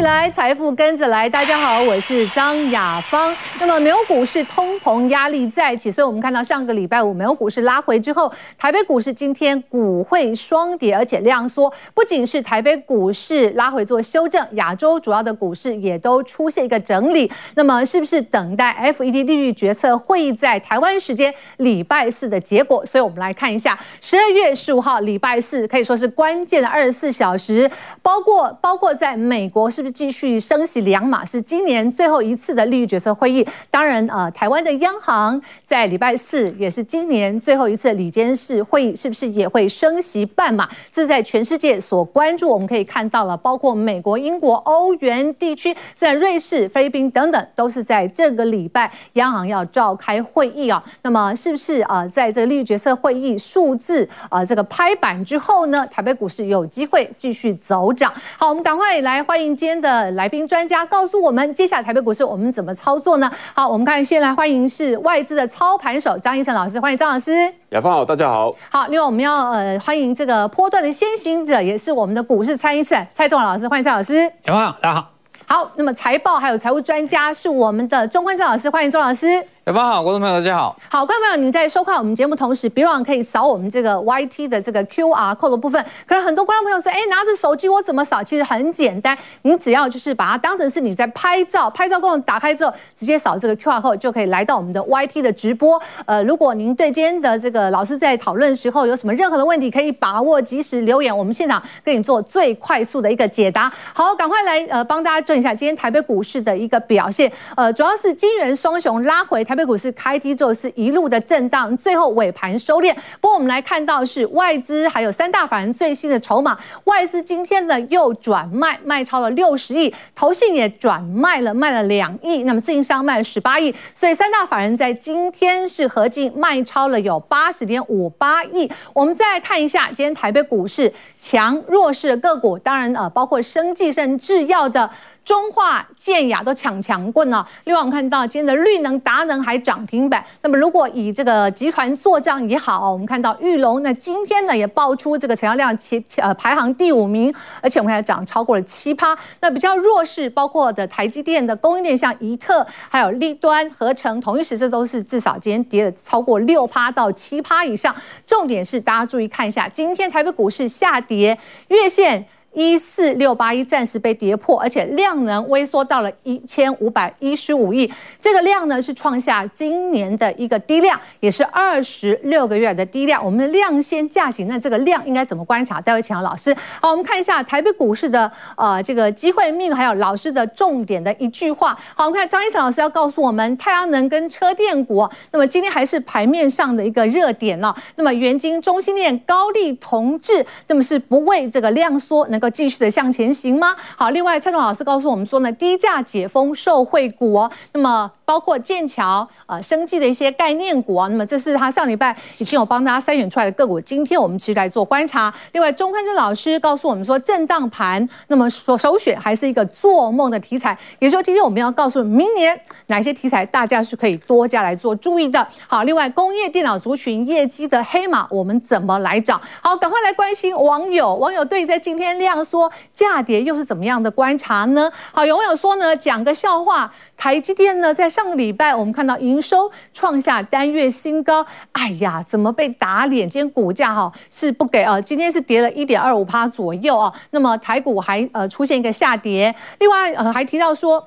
来，财富跟着来。大家好，我是张雅芳。那么，美国股市通膨压力再起，所以我们看到上个礼拜五美国股市拉回之后，台北股市今天股汇双跌，而且量缩。不仅是台北股市拉回做修正，亚洲主要的股市也都出现一个整理。那么，是不是等待 FED 利率决策会议在台湾时间礼拜四的结果？所以我们来看一下十二月十五号礼拜四，可以说是关键的二十四小时，包括包括在美国是不是继续升息两码，是今年最后一次的利率决策会议。当然，呃，台湾的央行在礼拜四也是今年最后一次的里监事会议，是不是也会升息半码？这在全世界所关注。我们可以看到了，包括美国、英国、欧元地区，在瑞士、菲律宾等等，都是在这个礼拜央行要召开会议啊。那么，是不是啊，在这个利率决策会议数字啊这个拍板之后呢，台北股市有机会继续走涨？好，我们赶快来。欢迎今天的来宾专家，告诉我们接下来台北股市我们怎么操作呢？好，我们看先来欢迎是外资的操盘手张一成老师，欢迎张老师。雅芳好，大家好。好，另外我们要呃欢迎这个波段的先行者，也是我们的股市蔡因斯坦蔡仲老师，欢迎蔡老师。雅芳好，大家好。好，那么财报还有财务专家是我们的钟坤正老师，欢迎钟老师。大家好，观众朋友，大家好。好，观众朋友，您在收看我们节目同时，别忘可以扫我们这个 YT 的这个 QR code 的部分。可是很多观众朋友说，哎，拿着手机我怎么扫？其实很简单，你只要就是把它当成是你在拍照，拍照功能打开之后，直接扫这个 QR code 就可以来到我们的 YT 的直播。呃，如果您对今天的这个老师在讨论时候有什么任何的问题，可以把握及时留言，我们现场给你做最快速的一个解答。好，赶快来呃帮大家证一下今天台北股市的一个表现。呃，主要是金元双雄拉回，台北股市开低。就是一路的震荡，最后尾盘收敛。不过我们来看到是外资还有三大法人最新的筹码，外资今天呢又转卖，卖超了六十亿，投信也转卖了，卖了两亿，那么自营商卖了十八亿，所以三大法人在今天是合计卖超了有八十点五八亿。我们再来看一下今天台北股市强弱势的个股，当然呃包括生技、甚至制药的。中化、建雅都抢强棍了。另外，我们看到今天的绿能、达能还涨停板。那么，如果以这个集团做账也好，我们看到裕隆，那今天呢也爆出这个成交量前呃排行第五名，而且我们看涨超过了七趴。那比较弱势，包括的台积电的供应链，像宜特，还有立端、合成、同一时，这都是至少今天跌了超过六趴到七趴以上。重点是大家注意看一下，今天台北股市下跌，月线。一四六八一暂时被跌破，而且量能萎缩到了一千五百一十五亿，这个量呢是创下今年的一个低量，也是二十六个月的低量。我们的量先价行，那这个量应该怎么观察？待会请老师。好，我们看一下台北股市的呃这个机会命运，还有老师的重点的一句话。好，我们看张一成老师要告诉我们，太阳能跟车电股，那么今天还是盘面上的一个热点了。那么元晶、中心电、高力、同致，那么是不为这个量缩能够继续的向前行吗？好，另外蔡总老师告诉我们说呢，低价解封受惠股哦，那么包括剑桥呃生技的一些概念股啊，那么这是他上礼拜已经有帮大家筛选出来的个股，今天我们其实来做观察。另外，钟坤正老师告诉我们说，震荡盘，那么所首选还是一个做梦的题材，也就是说，今天我们要告诉明年哪些题材大家是可以多加来做注意的。好，另外工业电脑族群业绩的黑马，我们怎么来找？好，赶快来关心网友，网友对在今天量缩价跌又是怎么样的观察呢？好，有网友说呢，讲个笑话，台积电呢在上上个礼拜我们看到营收创下单月新高，哎呀，怎么被打脸？今天股价哈是不给啊，今天是跌了一点二五趴左右啊，那么台股还呃出现一个下跌，另外呃还提到说。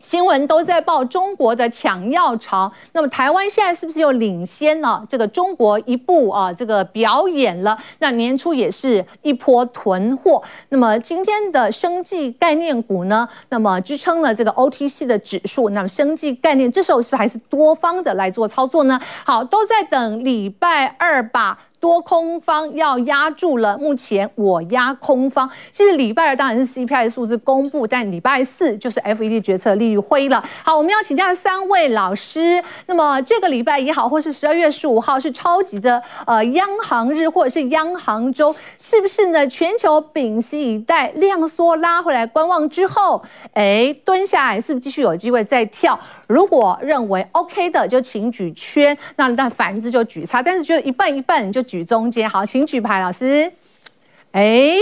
新闻都在报中国的抢药潮，那么台湾现在是不是又领先了这个中国一步啊？这个表演了，那年初也是一波囤货。那么今天的生技概念股呢？那么支撑了这个 OTC 的指数。那么生技概念这时候是不是还是多方的来做操作呢？好，都在等礼拜二吧。多空方要压住了，目前我压空方。其实礼拜二当然是 CPI 数字公布，但礼拜四就是 FED 决策利率会议了。好，我们要请教三位老师。那么这个礼拜也好，或是十二月十五号是超级的呃央行日，或者是央行周，是不是呢？全球屏息以待，量缩拉回来观望之后，哎，蹲下来是不是继续有机会再跳？如果认为 OK 的，就请举圈；那那反之就举叉。但是觉得一半一半，就举中间。好，请举牌，老师。哎，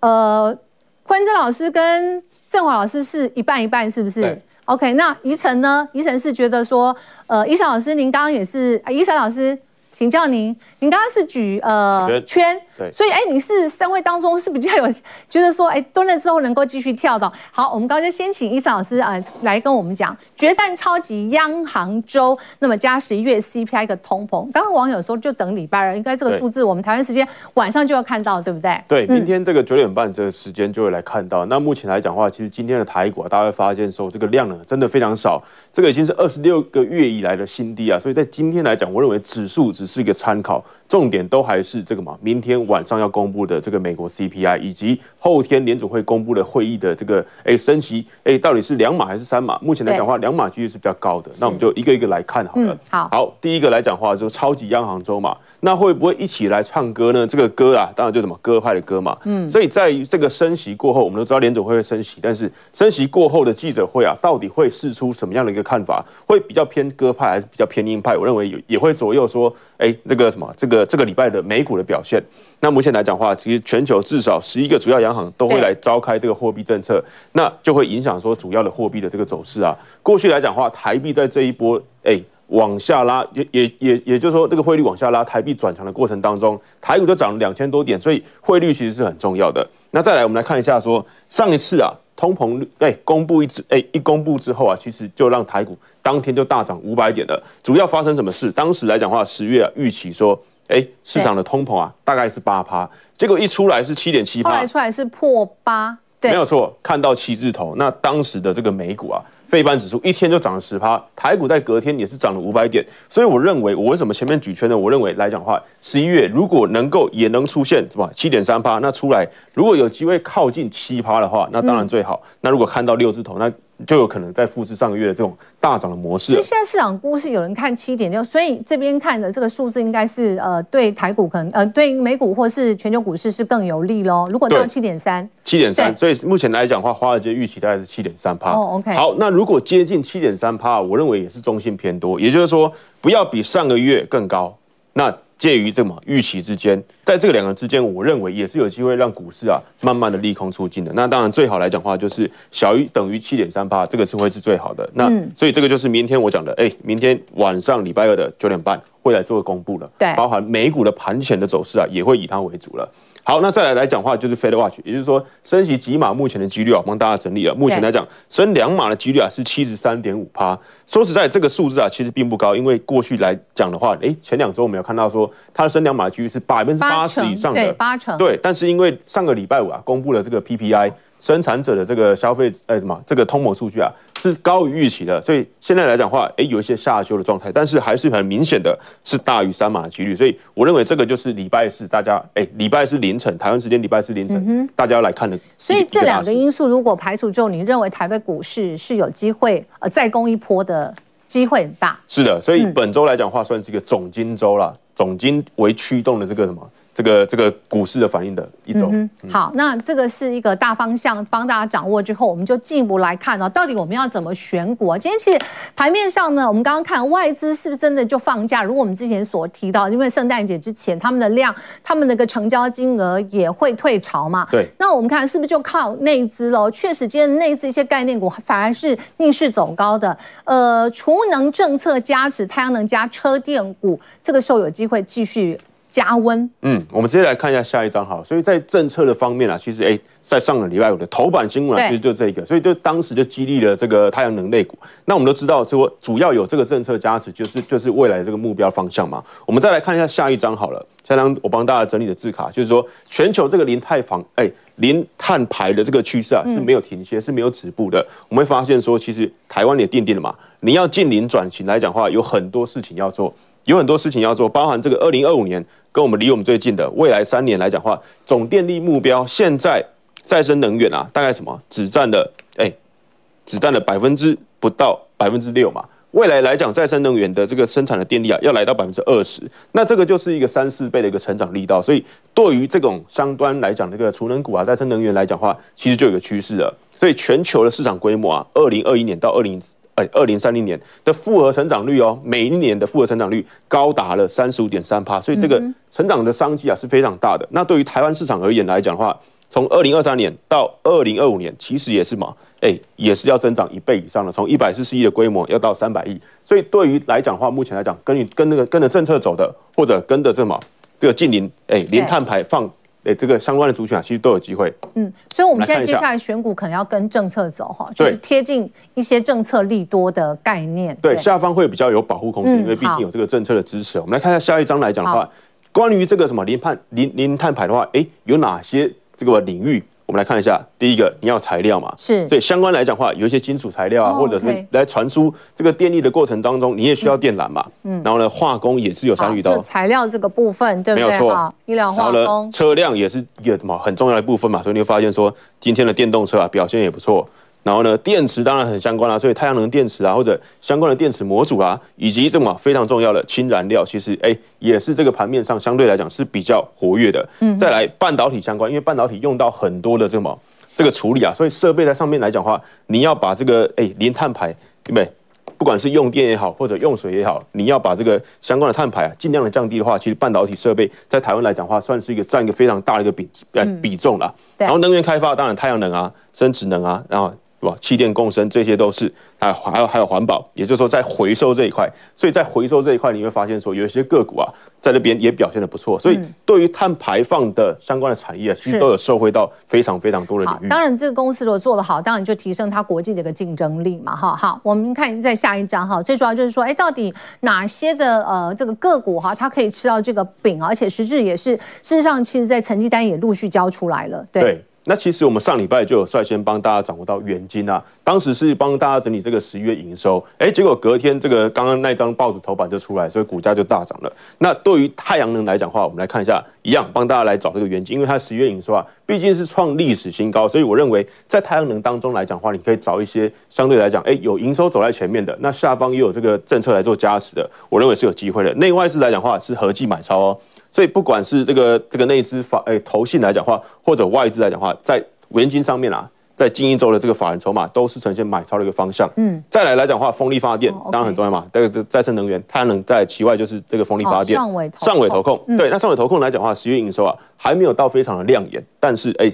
呃，坤正老师跟郑华老师是一半一半，是不是？OK，那怡晨呢？怡晨是觉得说，呃，怡晨老师，您刚刚也是，宜晨老师。请教您，您刚刚是举呃圈，对，所以哎，你是三位当中是比较有觉得说哎蹲了之后能够继续跳的。好，我们刚才先请伊生老师啊、呃、来跟我们讲决战超级央行周，那么加十一月 CPI 一个通膨。刚刚网友说就等礼拜二，应该这个数字我们台湾时间晚上就要看到，对不对？对，明天这个九点半这个时间就会来看到。嗯、那目前来讲的话，其实今天的台股啊，大家会发现说这个量呢真的非常少，这个已经是二十六个月以来的新低啊。所以在今天来讲，我认为指数只是一个参考，重点都还是这个嘛，明天晚上要公布的这个美国 CPI，以及后天联准会公布的会议的这个哎升息哎到底是两码还是三码？目前来讲的话，两码几率是比较高的。那我们就一个一个来看好了。好，好，第一个来讲的话就是超级央行周嘛，那会不会一起来唱歌呢？这个歌啊，当然就什么歌派的歌嘛。嗯，所以在于这个升息过后，我们都知道联准会会升息，但是升息过后的记者会啊，到底会释出什么样的一个看法？会比较偏鸽派还是比较偏鹰派？我认为也也会左右说。哎，这个什么，这个这个礼拜的美股的表现，那目前来讲的话，其实全球至少十一个主要央行都会来召开这个货币政策，那就会影响说主要的货币的这个走势啊。过去来讲的话，台币在这一波哎往下拉，也也也也就是说这个汇率往下拉，台币转强的过程当中，台股就涨了两千多点，所以汇率其实是很重要的。那再来，我们来看一下说上一次啊。通膨率哎，公布一之哎一公布之后啊，其实就让台股当天就大涨五百点了。主要发生什么事？当时来讲的话，十月啊预期说，哎市场的通膨啊大概是八趴，结果一出来是七点七趴，后来出来是破八，对，没有错，看到七字头。那当时的这个美股啊。费半指数一天就涨了十趴，台股在隔天也是涨了五百点，所以我认为我为什么前面举圈呢？我认为来讲的话，十一月如果能够也能出现什么七点三趴，那出来如果有机会靠近七趴的话，那当然最好。那如果看到六字头，那就有可能再复制上个月的这种大涨的模式。其实现在市场估是有人看七点六，所以这边看的这个数字应该是呃对台股可能呃对美股或是全球股市是更有利喽。如果到七点三，七点三，所以目前来讲的话，华尔街预期大概是七点三趴。哦，OK。好，那如果接近七点三趴，我认为也是中性偏多，也就是说不要比上个月更高。那介于这么预期之间，在这个两个之间，我认为也是有机会让股市啊慢慢的利空出尽的。那当然最好来讲的话，就是小于等于七点三八，这个是会是最好的。那所以这个就是明天我讲的，哎，明天晚上礼拜二的九点半会来做公布了。对，包含美股的盘前的走势啊，也会以它为主了。好，那再来来讲的话，就是 Fed Watch，也就是说升息几码目前的几率啊，帮大家整理了。目前来讲，升两码的几率啊是七十三点五趴。说实在，这个数字啊其实并不高，因为过去来讲的话，哎，前两周我们有看到说它的升两码的几率是百分之八十以上的，对，八成。对，但是因为上个礼拜五啊公布了这个 PPI。生产者的这个消费，哎，什么这个通膨数据啊，是高于预期的，所以现在来讲的话，哎，有一些下修的状态，但是还是很明显的是大于三码的几率，所以我认为这个就是礼拜四大家，哎，礼拜四凌晨台湾时间礼拜四凌晨，嗯、大家要来看的。所以这两个因素如果排除之后，你认为台北股市是有机会呃再攻一波的机会很大？是的，所以本周来讲的话，算是一个总经周啦，总经为驱动的这个什么？这个这个股市的反应的一种。好，那这个是一个大方向，帮大家掌握之后，我们就进一步来看哦，到底我们要怎么选股啊？今天其实盘面上呢，我们刚刚看外资是不是真的就放假？如果我们之前所提到，因为圣诞节之前他们的量，他们那个成交金额也会退潮嘛。对。那我们看是不是就靠内资喽？确实，今天内资一些概念股反而是逆势走高的。呃，储能政策加持，太阳能加车电股，这个时候有机会继续。加温，嗯，我们直接来看一下下一张好。所以在政策的方面啊，其实哎，在上个礼拜五的头版新闻啊，其实就这个，所以就当时就激励了这个太阳能类股。那我们都知道，这主要有这个政策加持，就是就是未来的这个目标方向嘛。我们再来看一下下一张好了，下张我帮大家整理的字卡，就是说全球这个零碳房哎零碳排的这个趋势啊是没有停歇，是没有止步的。我们会发现说，其实台湾也奠定了嘛，你要近零转型来讲话，有很多事情要做。有很多事情要做，包含这个二零二五年跟我们离我们最近的未来三年来讲话，总电力目标现在再生能源啊，大概什么只占了哎，只占了百分之不到百分之六嘛。未来来讲，再生能源的这个生产的电力啊，要来到百分之二十，那这个就是一个三四倍的一个成长力道。所以对于这种相端来讲，这个储能股啊，再生能源来讲的话，其实就有个趋势了。所以全球的市场规模啊，二零二一年到二零。哎，二零三零年的复合成长率哦，每一年的复合成长率高达了三十五点三趴，所以这个成长的商机啊是非常大的。那对于台湾市场而言来讲的话，从二零二三年到二零二五年，其实也是嘛，哎，也是要增长一倍以上的，从一百四十亿的规模要到三百亿。所以对于来讲的话，目前来讲，跟你跟那个跟着政策走的，或者跟着这么这个近零，哎，零碳排放。哎，这个相关的族群啊，其实都有机会。嗯，所以我们现在接下来选股可能要跟政策走哈，就是贴近一些政策利多的概念。对，对下方会比较有保护空间，嗯，因为毕竟有这个政策的支持。我们来看一下下一章来讲的话，关于这个什么零碳零零碳排的话，哎，有哪些这个领域？我们来看一下，第一个你要材料嘛，是，所以相关来讲的话，有一些金属材料啊，或者是来传输这个电力的过程当中，你也需要电缆嘛，嗯，然后呢，化工也是有参与到材料这个部分，对不对？没有错，医疗化工，车辆也是一个什么很重要的部分嘛，所以你会发现说，今天的电动车啊表现也不错。然后呢，电池当然很相关啦，所以太阳能电池啊，或者相关的电池模组啊，以及这么非常重要的氢燃料，其实哎，也是这个盘面上相对来讲是比较活跃的。嗯，再来半导体相关，因为半导体用到很多的这么这个处理啊，所以设备在上面来讲的话，你要把这个哎零碳排，对不对？不管是用电也好，或者用水也好，你要把这个相关的碳排啊尽量的降低的话，其实半导体设备在台湾来讲的话，算是一个占一个非常大的一个比呃比重了。然后能源开发，当然太阳能啊、生殖能啊，然后。是吧？气电共生这些都是，还还有还有环保，也就是说在回收这一块，所以在回收这一块，你会发现说有一些个股啊，在那边也表现的不错。所以对于碳排放的相关的产业啊，其实都有受惠到非常非常多的领域。当然，这个公司如果做得好，当然就提升它国际的一个竞争力嘛。哈，好，我们看在下一章哈，最主要就是说，哎，到底哪些的呃这个个股哈，它可以吃到这个饼，而且实质也是事实上，其实在成绩单也陆续交出来了，对。对那其实我们上礼拜就有率先帮大家掌握到元晶啊，当时是帮大家整理这个十一月营收，哎，结果隔天这个刚刚那张报纸头版就出来，所以股价就大涨了。那对于太阳能来讲的话，我们来看一下，一样帮大家来找这个元金，因为它十一月营收啊，毕竟是创历史新高，所以我认为在太阳能当中来讲的话，你可以找一些相对来讲，哎，有营收走在前面的，那下方又有这个政策来做加持的，我认为是有机会的。内外资来讲的话是合计买超哦，所以不管是这个这个内资法哎投信来讲的话，或者外资来讲的话，在元金上面啊，在近一周的这个法人筹码都是呈现买超的一个方向。嗯，再来来讲的话，风力发电当然很重要嘛。这个这再生能源，太阳能在其外就是这个风力发电。上尾投控，对，那上尾投控来讲的话，十月营收啊还没有到非常的亮眼，但是哎，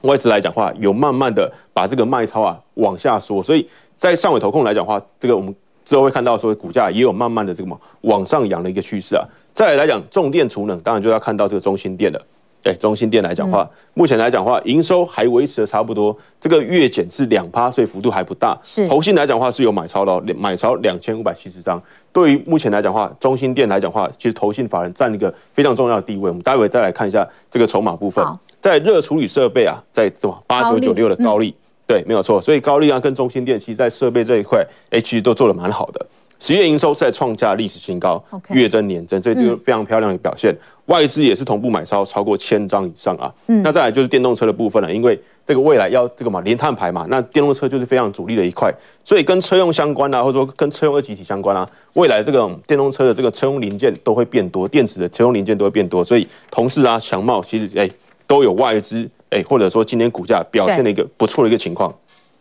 外资来讲的话有慢慢的把这个卖超啊往下缩，所以在上尾投控来讲的话，这个我们之后会看到说股价也有慢慢的这个嘛往上扬的一个趋势啊。再来来讲重电储能，当然就要看到这个中心电了。对中心电来讲话，目前来讲话，营收还维持的差不多，这个月减是两趴，所以幅度还不大。是投信来讲话是有买超的，买超两千五百七十张。对于目前来讲话，中心电来讲话，其实投信法人占一个非常重要的地位。我们待会再来看一下这个筹码部分，在热处理设备啊，在什么八九九六的高利，对，没有错。所以高利啊跟中心电，其实在设备这一块，哎，其实都做的蛮好的。十月营收是在创下历史新高月增年增，所以这个非常漂亮的表现。嗯、外资也是同步买超超过千张以上啊。嗯、那再来就是电动车的部分了，因为这个未来要这个嘛零碳排嘛，那电动车就是非常主力的一块，所以跟车用相关啊，或者说跟车用二级体相关啊，未来这个电动车的这个车用零件都会变多，电池的车用零件都会变多，所以同事啊，强茂其实哎、欸、都有外资哎、欸，或者说今天股价表现的一个不错的一个情况。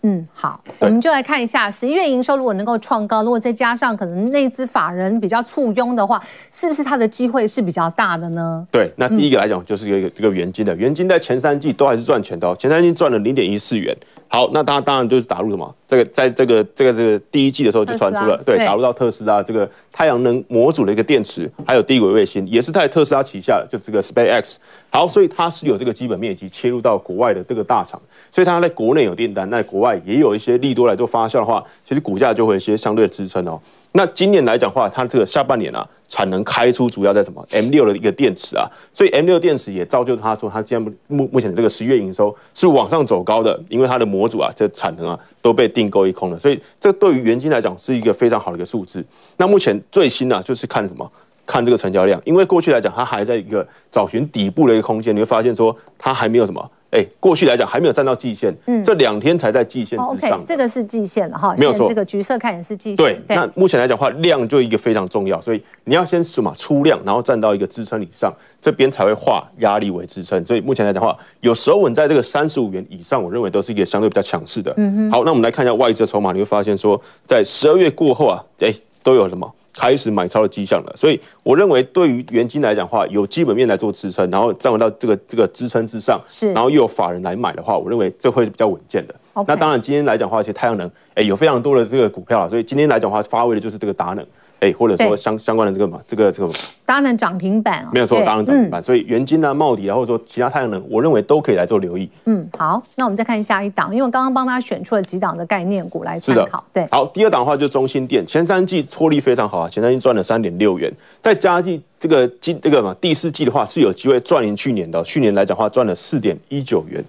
嗯，好，我们就来看一下十一月营收如果能够创高，如果再加上可能内资法人比较簇拥的话，是不是它的机会是比较大的呢？对，那第一个来讲就是一个这个元金的，元金在前三季都还是赚钱的哦，前三季赚了零点一四元。好，那它当然就是打入什么？这个在这个这个这个第一季的时候就传出了，对，打入到特斯拉这个太阳能模组的一个电池，还有低轨卫星，也是在特斯拉旗下的，就这个 SpaceX。好，所以它是有这个基本面积切入到国外的这个大厂，所以它在国内有订单，那国外也有一些利多来做发酵的话，其实股价就会有一些相对的支撑哦。那今年来讲的话，它这个下半年啊。产能开出主要在什么？M 六的一个电池啊，所以 M 六电池也造就他说，他现在目目前的这个十月营收是往上走高的，因为它的模组啊，这产能啊都被订购一空了，所以这对于元晶来讲是一个非常好的一个数字。那目前最新呢、啊，就是看什么？看这个成交量，因为过去来讲它还在一个找寻底部的一个空间，你会发现说它还没有什么。哎，过去来讲还没有站到季线，嗯，这两天才在季线之上。OK，这个是季线了哈，没有错。这个橘色看也是季线。对，那目前来讲的话，量就一个非常重要，所以你要先什么出量，然后站到一个支撑以上，这边才会化压力为支撑。所以目前来讲的话，有时候稳在这个三十五元以上，我认为都是一个相对比较强势的。嗯哼。好，那我们来看一下外资筹码，你会发现说，在十二月过后啊，哎，都有什么？开始买超的迹象了。所以我认为，对于元金来讲的话，有基本面来做支撑，然后站稳到这个这个支撑之上，是，然后又有法人来买的话，我认为这会是比较稳健的。那当然，今天来讲的话，其实太阳能，哎，有非常多的这个股票啊，所以今天来讲的话，发威的就是这个达能。哎，或者说相相关的这个嘛，这个这个当然涨停板啊，没有错，当然涨停板。所以元晶啊、茂迪啊，或者说其他太阳能，我认为都可以来做留意。嗯，好，那我们再看下一档，因为我刚刚帮大家选出了几档的概念股来参考。对，好，第二档的话就是中兴电，前三季获利非常好啊，前三季赚了三点六元，在加计这个季这个嘛第四季的话是有机会赚赢去年的，去年来讲的话赚了四点一九元。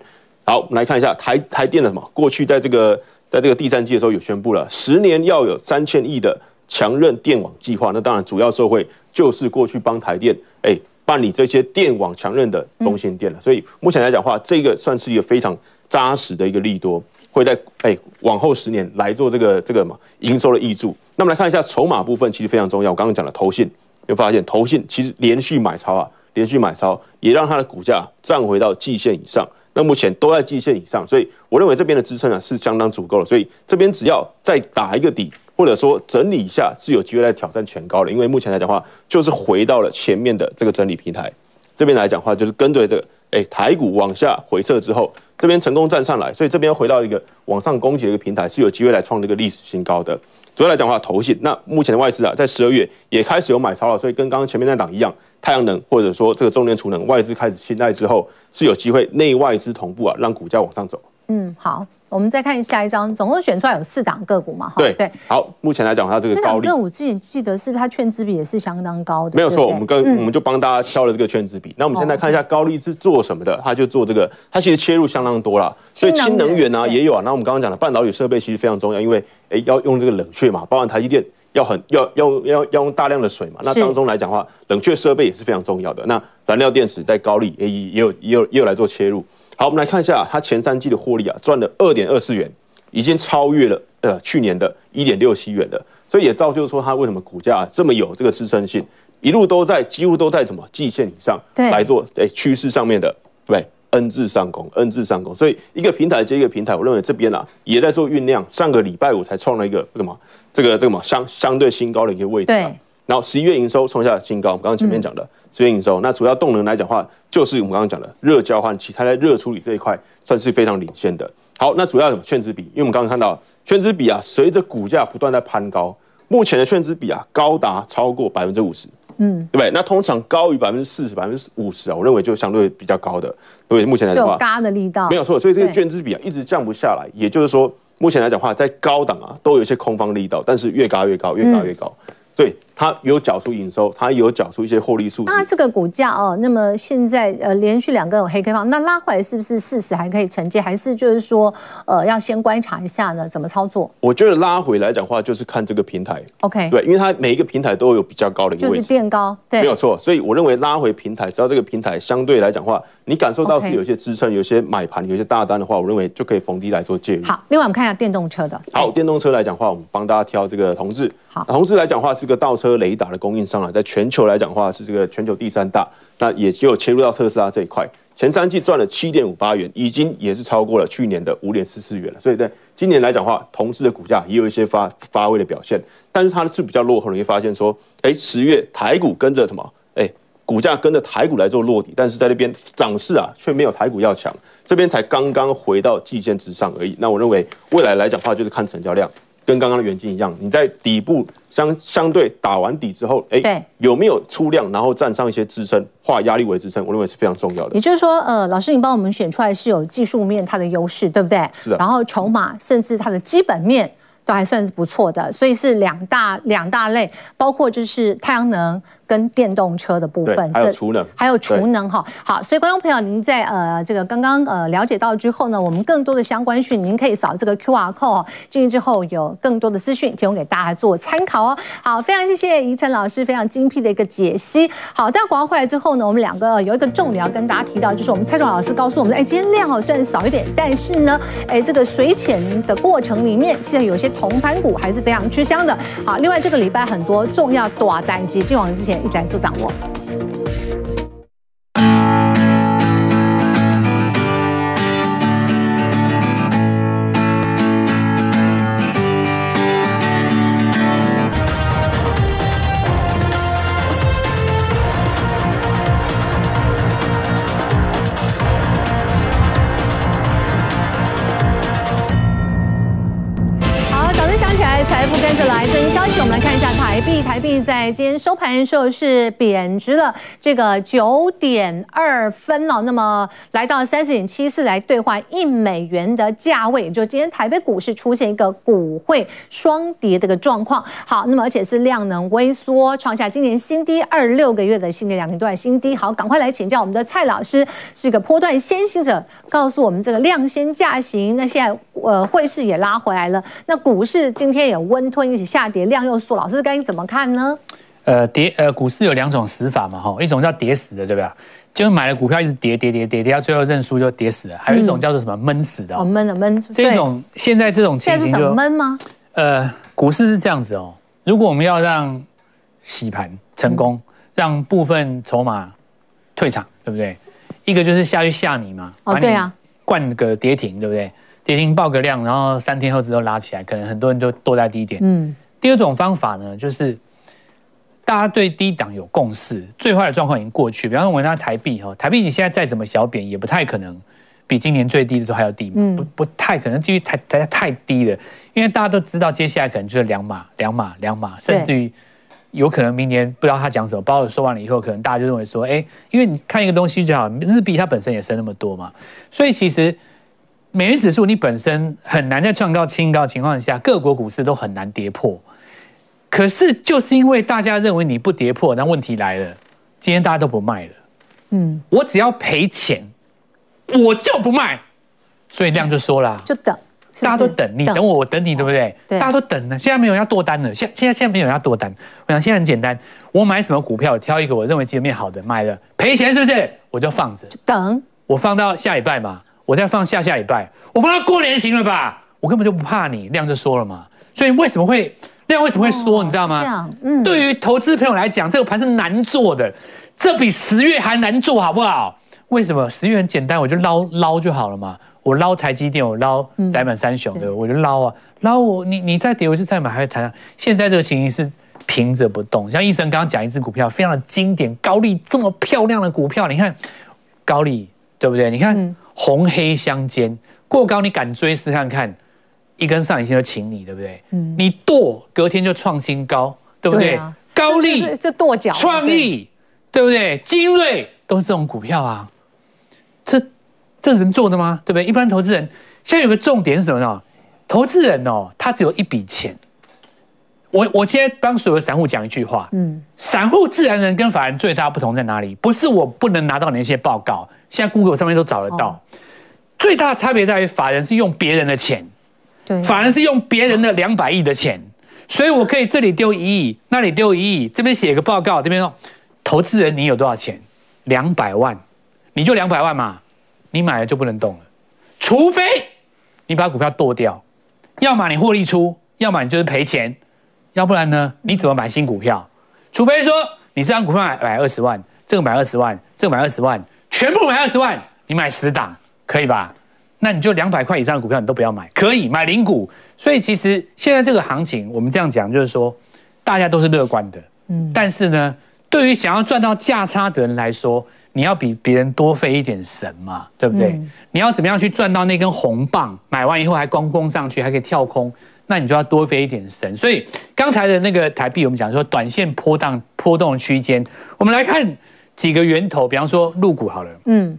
好，我们来看一下台台电的什么，过去在这个在这个第三季的时候有宣布了，十年要有三千亿的。强韧电网计划，那当然主要受惠就是过去帮台电哎、欸、办理这些电网强韧的中心电了，所以目前来讲的话，这个算是一个非常扎实的一个利多，会在哎、欸、往后十年来做这个这个嘛营收的挹注。那么来看一下筹码部分，其实非常重要。我刚刚讲了投信，会发现投信其实连续买超啊，连续买超也让它的股价站回到季线以上。那目前都在季线以上，所以我认为这边的支撑啊是相当足够的。所以这边只要再打一个底。或者说整理一下是有机会来挑战前高的，因为目前来讲话，就是回到了前面的这个整理平台这边来讲话，就是跟着这个哎台股往下回撤之后，这边成功站上来，所以这边回到一个往上攻击的一个平台，是有机会来创这个历史新高的。主要来讲话，投信那目前的外资啊，在十二月也开始有买超了，所以跟刚刚前面那档一样，太阳能或者说这个中联储能外资开始青睐之后，是有机会内外资同步啊，让股价往上走。嗯，好。我们再看下一张，总共选出来有四档个股嘛？对对，好，目前来讲它这个高利，个股自己记得是不是它券资比也是相当高的？没有错，我们跟我们就帮大家挑了这个券资比。那我们现在看一下高利是做什么的？它就做这个，它其实切入相当多啦，所以氢能源啊也有啊。那我们刚刚讲的半导体设备其实非常重要，因为哎要用这个冷却嘛，包含台积电要很要要要要用大量的水嘛。那当中来讲的话，冷却设备也是非常重要的。那燃料电池在高利也也有也有也有来做切入。好，我们来看一下它前三季的获利啊，赚了二点二四元。已经超越了呃去年的一点六七元了，所以也造就说它为什么股价这么有这个支撑性，一路都在几乎都在什么季线以上来做哎趋势上面的对 N 字上攻 N 字上攻，所以一个平台接一个平台，我认为这边啊也在做酝酿，上个礼拜五才创了一个什么这个这个嘛相相对新高的一个位置，啊。然后十一月营收创下新高，我们刚刚前面讲的十月营收，那主要动能来讲的话，就是我们刚刚讲的热交换器，它在热处理这一块算是非常领先的。好，那主要什么？券资比，因为我们刚刚看到券资比啊，随着股价不断在攀高，目前的券资比啊高达超过百分之五十，嗯，对不对？那通常高于百分之四十、百分之五十啊，我认为就相对比较高的，对，目前来讲的话，嘎的力道没有错，所以这个券资比啊一直降不下来，也就是说，目前来讲的话，在高档啊都有一些空方力道，但是越嘎越高，越嘎越高。嗯对，它有缴出营收，它有缴出一些获利数据。那这个股价哦，那么现在呃连续两个有黑 K 棒，那拉回来是不是事实还可以承接？还是就是说呃要先观察一下呢？怎么操作？我觉得拉回来讲话就是看这个平台。OK，对，因为它每一个平台都有比较高的一个位置，就是垫高，对，没有错。所以我认为拉回平台，只要这个平台相对来讲话，你感受到是有些支撑、有些买盘、有些大单的话，我认为就可以逢低来做介入。好，另外我们看一下电动车的。好，电动车来讲话，我们帮大家挑这个同志。好，同志来讲话是个倒车车雷达的供应商啊，在全球来讲的话是这个全球第三大，那也只有切入到特斯拉这一块。前三季赚了七点五八元，已经也是超过了去年的五点四四元了。所以在今年来讲的话，同志的股价也有一些发发威的表现，但是它是比较落后的。你会发现说，哎，十月台股跟着什么？哎，股价跟着台股来做落底，但是在那边涨势啊，却没有台股要强。这边才刚刚回到季线之上而已。那我认为未来来讲的话，就是看成交量。跟刚刚的元晶一样，你在底部相相对打完底之后，哎，欸，有没有出量，然后站上一些支撑，化压力为支撑，我认为是非常重要的。也就是说，呃，老师，你帮我们选出来是有技术面它的优势，对不对？是的。然后筹码，甚至它的基本面。都还算是不错的，所以是两大两大类，包括就是太阳能跟电动车的部分，还有储能，还有储能哈。好，所以观众朋友，您在呃这个刚刚呃了解到之后呢，我们更多的相关讯，您可以扫这个 QR code 进去之后，有更多的资讯提供给大家做参考哦。好，非常谢谢宜晨老师非常精辟的一个解析。好，待会广告回来之后呢，我们两个有一个重点要跟大家提到，就是我们蔡总老师告诉我们，哎，今天量哦虽然少一点，但是呢，哎，这个水浅的过程里面，现在有些。铜盘股还是非常吃香的。好，另外这个礼拜很多重要大单及进网之前一起来做掌握。台币。在今天收盘的时候是贬值了这个九点二分哦，那么来到三十点七四来兑换一美元的价位，也就今天台北股市出现一个股汇双跌的一个状况。好，那么而且是量能微缩，创下今年新低二六个月的新年两年段新低。好，赶快来请教我们的蔡老师，是个波段先行者，告诉我们这个量先价行。那现在呃汇市也拉回来了，那股市今天也温吞，一起下跌，量又缩，老师该怎么看呢？呃，跌呃，股市有两种死法嘛，哈，一种叫跌死的，对不对？就是买了股票一直跌跌跌跌跌到最后认输就跌死了，还有一种叫做什么闷死的哦，闷的闷。这种现在这种情形就闷吗？呃，股市是这样子哦，如果我们要让洗盘成功，嗯、让部分筹码退场，对不对？一个就是下去吓你嘛，哦，对啊，灌个跌停，对不对？跌停爆个量，然后三天后之后拉起来，可能很多人就躲在低点。嗯，第二种方法呢，就是。大家对低档有共识，最坏的状况已经过去。比方说，我们拿台币哈，台币你现在再怎么小贬，也不太可能比今年最低的时候还要低嘛，不不太可能，几率太太太低了。因为大家都知道，接下来可能就是两码、两码、两码，甚至于有可能明年不知道他讲什么。包括说完了以后，可能大家就认为说，哎，因为你看一个东西就好，日币它本身也升那么多嘛，所以其实美元指数你本身很难在创高清高的情况下，各国股市都很难跌破。可是就是因为大家认为你不跌破，那问题来了，今天大家都不卖了。嗯，我只要赔钱，我就不卖，所以量就说了，就等，大家都等你等我，我等你，对不对？对，大家都等呢。现在没有人要多单了，现现在现在没有人要多单。我想现在很简单，我买什么股票，我挑一个我认为基本面好的卖了，赔钱是不是？我就放着，等我放到下礼拜嘛，我再放下下礼拜，我放到过年行了吧？我根本就不怕你，量就说了嘛。所以为什么会？量为什么会缩？你知道吗？嗯，对于投资朋友来讲，这个盘是难做的，这比十月还难做，好不好？为什么？十月很简单，我就捞捞就好了嘛。我捞台积电，我捞载满三雄的，我就捞啊，捞我你你再跌，我就再买，还会谈。现在这个情形是平着不动。像医生刚刚讲一只股票，非常的经典，高丽这么漂亮的股票，你看高丽对不对？你看红黑相间，过高你敢追试看看？一根上影线就请你，对不对？嗯，你剁隔天就创新高，对不对？对啊、高利这跺脚，创意对不对？精锐都是这种股票啊，这这人做的吗？对不对？一般投资人现在有个重点是什么呢？投资人哦，他只有一笔钱。我我今天帮所有散户讲一句话，嗯，散户自然人跟法人最大不同在哪里？不是我不能拿到你那些报告，现在 Google 上面都找得到。哦、最大的差别在于法人是用别人的钱。反而是用别人的两百亿的钱，所以我可以这里丢一亿，那里丢一亿，这边写个报告，这边说投资人你有多少钱？两百万，你就两百万嘛，你买了就不能动了，除非你把股票剁掉，要么你获利出，要么你就是赔钱，要不然呢，你怎么买新股票？除非说你这张股票买买二十万，这个买二十万，这个买二十万，全部买二十万，你买十档，可以吧？那你就两百块以上的股票你都不要买，可以买零股。所以其实现在这个行情，我们这样讲就是说，大家都是乐观的。嗯，但是呢，对于想要赚到价差的人来说，你要比别人多费一点神嘛，对不对？嗯、你要怎么样去赚到那根红棒？买完以后还光攻上去，还可以跳空，那你就要多费一点神。所以刚才的那个台币，我们讲说短线波荡波动区间，我们来看几个源头，比方说入股好了，嗯。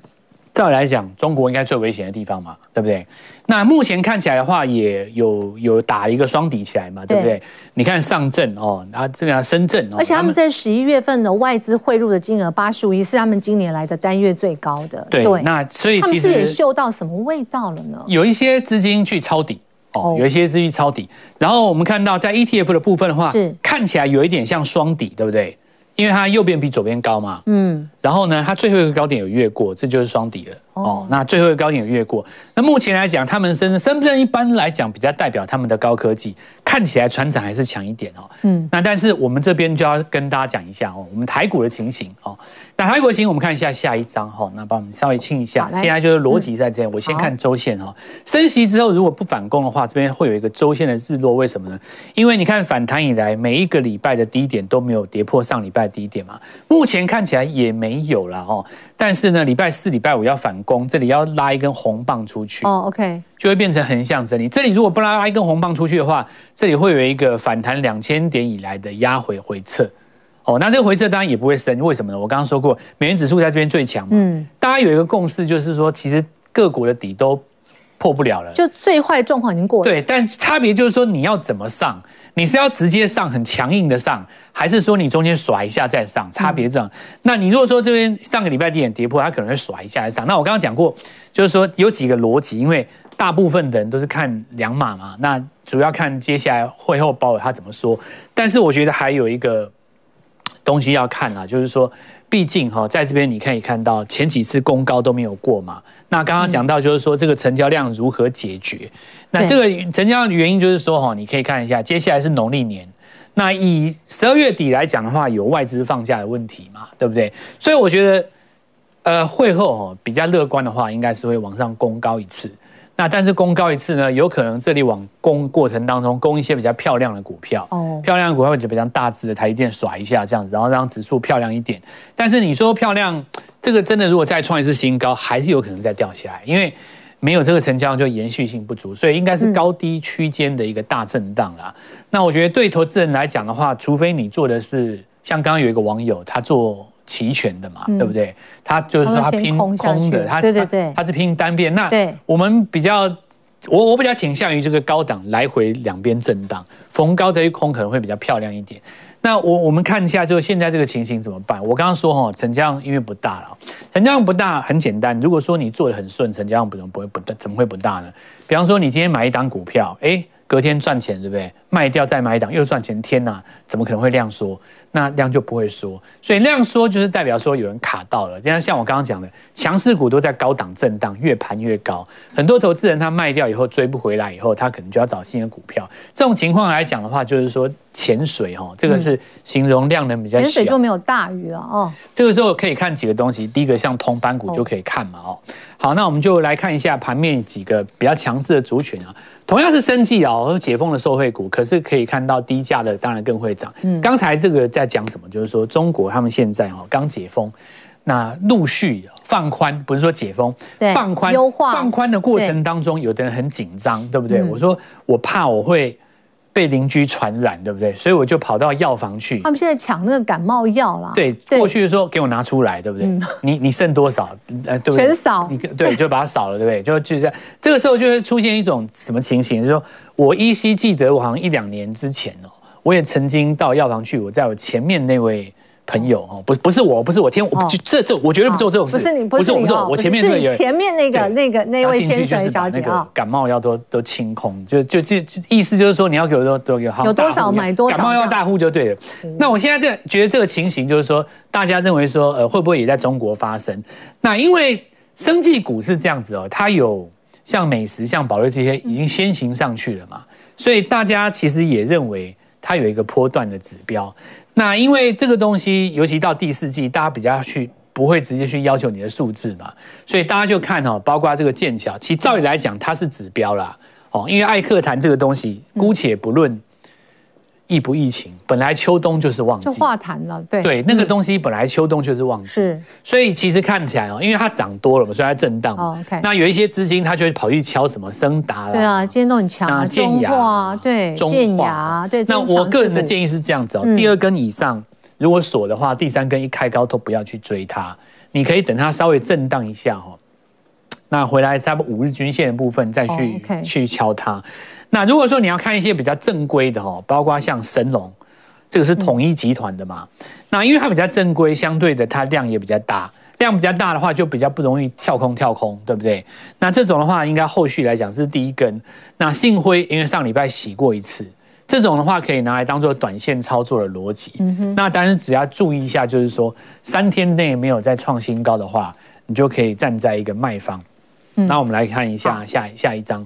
照理来讲，中国应该最危险的地方嘛，对不对？那目前看起来的话，也有有打一个双底起来嘛，对不对？对你看上证哦，然后这个深圳哦，而且他们在十一月份的外资汇入的金额八十五亿，是他们今年来的单月最高的。对，对那所以其实也嗅到什么味道了呢？有一些资金去抄底哦，有一些资金抄底，然后我们看到在 ETF 的部分的话，是看起来有一点像双底，对不对？因为它右边比左边高嘛，嗯，然后呢，它最后一个高点有越过，这就是双底了。哦，那最后一个高点有越过。那目前来讲，他们深深圳一般来讲比较代表他们的高科技，看起来船长还是强一点哦。嗯，那但是我们这边就要跟大家讲一下哦，我们台股的情形哦。那台股的情形，我们看一下下一张哈。那帮我们稍微清一下，现在就是逻辑在这边。我先看周线哈，升息之后如果不反攻的话，这边会有一个周线的日落。为什么呢？因为你看反弹以来，每一个礼拜的低点都没有跌破上礼拜的低点嘛。目前看起来也没没有了哈。但是呢，礼拜四、礼拜五要反攻，这里要拉一根红棒出去哦，OK，就会变成横向整理。这里如果不拉拉一根红棒出去的话，这里会有一个反弹两千点以来的压回回撤。哦，那这个回撤当然也不会深，为什么呢？我刚刚说过，美元指数在这边最强嘛。嗯，大家有一个共识，就是说，其实个股的底都破不了了，就最坏状况已经过了。对，但差别就是说，你要怎么上？你是要直接上很强硬的上，还是说你中间甩一下再上？差别这样。嗯、那你如果说这边上个礼拜低点跌破，它可能会甩一下再上。那我刚刚讲过，就是说有几个逻辑，因为大部分的人都是看两码嘛，那主要看接下来会后鲍尔他怎么说。但是我觉得还有一个。东西要看啊，就是说，毕竟哈，在这边你可以看到前几次攻高都没有过嘛。那刚刚讲到就是说，这个成交量如何解决？那这个成交量的原因就是说哈，你可以看一下，接下来是农历年，那以十二月底来讲的话，有外资放假的问题嘛，对不对？所以我觉得，呃，会后哈比较乐观的话，应该是会往上攻高一次。那但是攻高一次呢，有可能这里往攻过程当中攻一些比较漂亮的股票，哦，漂亮的股票或者比较大只的台积电甩一下这样子，然后让指数漂亮一点。但是你说漂亮，这个真的如果再创一次新高，还是有可能再掉下来，因为没有这个成交量就延续性不足，所以应该是高低区间的一个大震荡啦。那我觉得对投资人来讲的话，除非你做的是像刚刚有一个网友他做。齐全的嘛，嗯、对不对？它就是说他拼空的，它对对对，它是拼单边。那我们比较，我我比较倾向于这个高档来回两边震荡，逢高这一空可能会比较漂亮一点。那我我们看一下，就现在这个情形怎么办？我刚刚说哈，成交量因为不大了，成交量不大很简单。如果说你做的很顺，成交量不能不会不大，怎么会不大呢？比方说你今天买一档股票，哎。隔天赚钱，对不对？卖掉再买一档又赚钱，天哪，怎么可能会量缩？那量就不会缩，所以量缩就是代表说有人卡到了。就像像我刚刚讲的，强势股都在高档震荡，越盘越高。很多投资人他卖掉以后追不回来，以后他可能就要找新的股票。这种情况来讲的话，就是说潜水哈，这个是形容量能比较小，潜水就没有大鱼了哦。这个时候可以看几个东西，第一个像通班股就可以看嘛哦。好，那我们就来看一下盘面几个比较强势的族群啊。同样是生计哦，和解封的受惠股，可是可以看到低价的当然更会涨。嗯，刚才这个在讲什么？就是说中国他们现在哦刚解封，那陆续放宽，不是说解封，对，放宽优化放宽的过程当中，有的人很紧张，对不对？我说我怕我会。被邻居传染，对不对？所以我就跑到药房去。他们现在抢那个感冒药啦。对，过去的时候给我拿出来，对不对？嗯、你你剩多少？呃，对不对？全扫。你对，就把它扫了，对不对？就就这样。这个时候就会出现一种什么情形？就是说我依稀记得，我好像一两年之前哦，我也曾经到药房去。我在我前面那位。朋友哦，不不是我，不是我，天，我这这我绝对不做这种事。不是你，不是我，不是我，前面那个前面那个那个那位先生小姐啊，感冒药都都清空，就就这意思就是说你要给我多多给好，有多少买多少，感冒药大户就对了。那我现在这觉得这个情形就是说，大家认为说呃会不会也在中国发生？那因为生技股是这样子哦，它有像美食、像宝瑞这些已经先行上去了嘛，所以大家其实也认为它有一个波段的指标。那因为这个东西，尤其到第四季，大家比较去不会直接去要求你的数字嘛，所以大家就看哦，包括这个剑桥，其实照理来讲它是指标啦，哦，因为艾克谈这个东西，姑且不论。疫不疫情，本来秋冬就是旺季，就化痰了，对。对，那个东西本来秋冬就是旺季，是，所以其实看起来哦，因为它涨多了嘛，所以它震荡。哦，OK。那有一些资金，它就会跑去敲什么升达了，对啊，今天都很强啊，中华对，建牙对。那我个人的建议是这样子哦，第二根以上如果锁的话，第三根一开高都不要去追它，你可以等它稍微震荡一下哦，那回来差不多五日均线的部分再去去敲它。那如果说你要看一些比较正规的哈，包括像神龙，这个是统一集团的嘛。那因为它比较正规，相对的它量也比较大，量比较大的话就比较不容易跳空跳空，对不对？那这种的话，应该后续来讲是第一根。那信辉因为上礼拜洗过一次，这种的话可以拿来当做短线操作的逻辑。嗯哼。那但是只要注意一下，就是说三天内没有再创新高的话，你就可以站在一个卖方。嗯。那我们来看一下下下一张。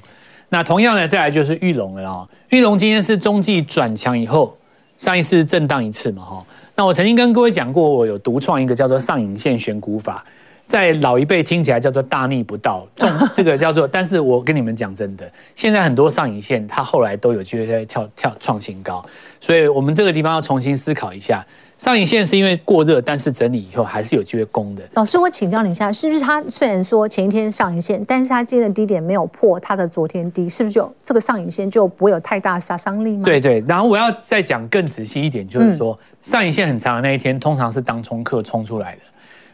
那同样的，再来就是玉龙了哦。玉龙今天是中继转强以后，上一次震荡一次嘛哈。那我曾经跟各位讲过，我有独创一个叫做上影线选股法。在老一辈听起来叫做大逆不道，这 个叫做，但是我跟你们讲真的，现在很多上影线它后来都有机会在跳跳创新高，所以我们这个地方要重新思考一下。上影线是因为过热，但是整理以后还是有机会攻的。老师，我请教你一下，是不是它虽然说前一天上影线，但是它今天的低点没有破它的昨天低，是不是就这个上影线就不会有太大杀伤力吗？对对，然后我要再讲更仔细一点，就是说、嗯、上影线很长的那一天，通常是当冲客冲出来的。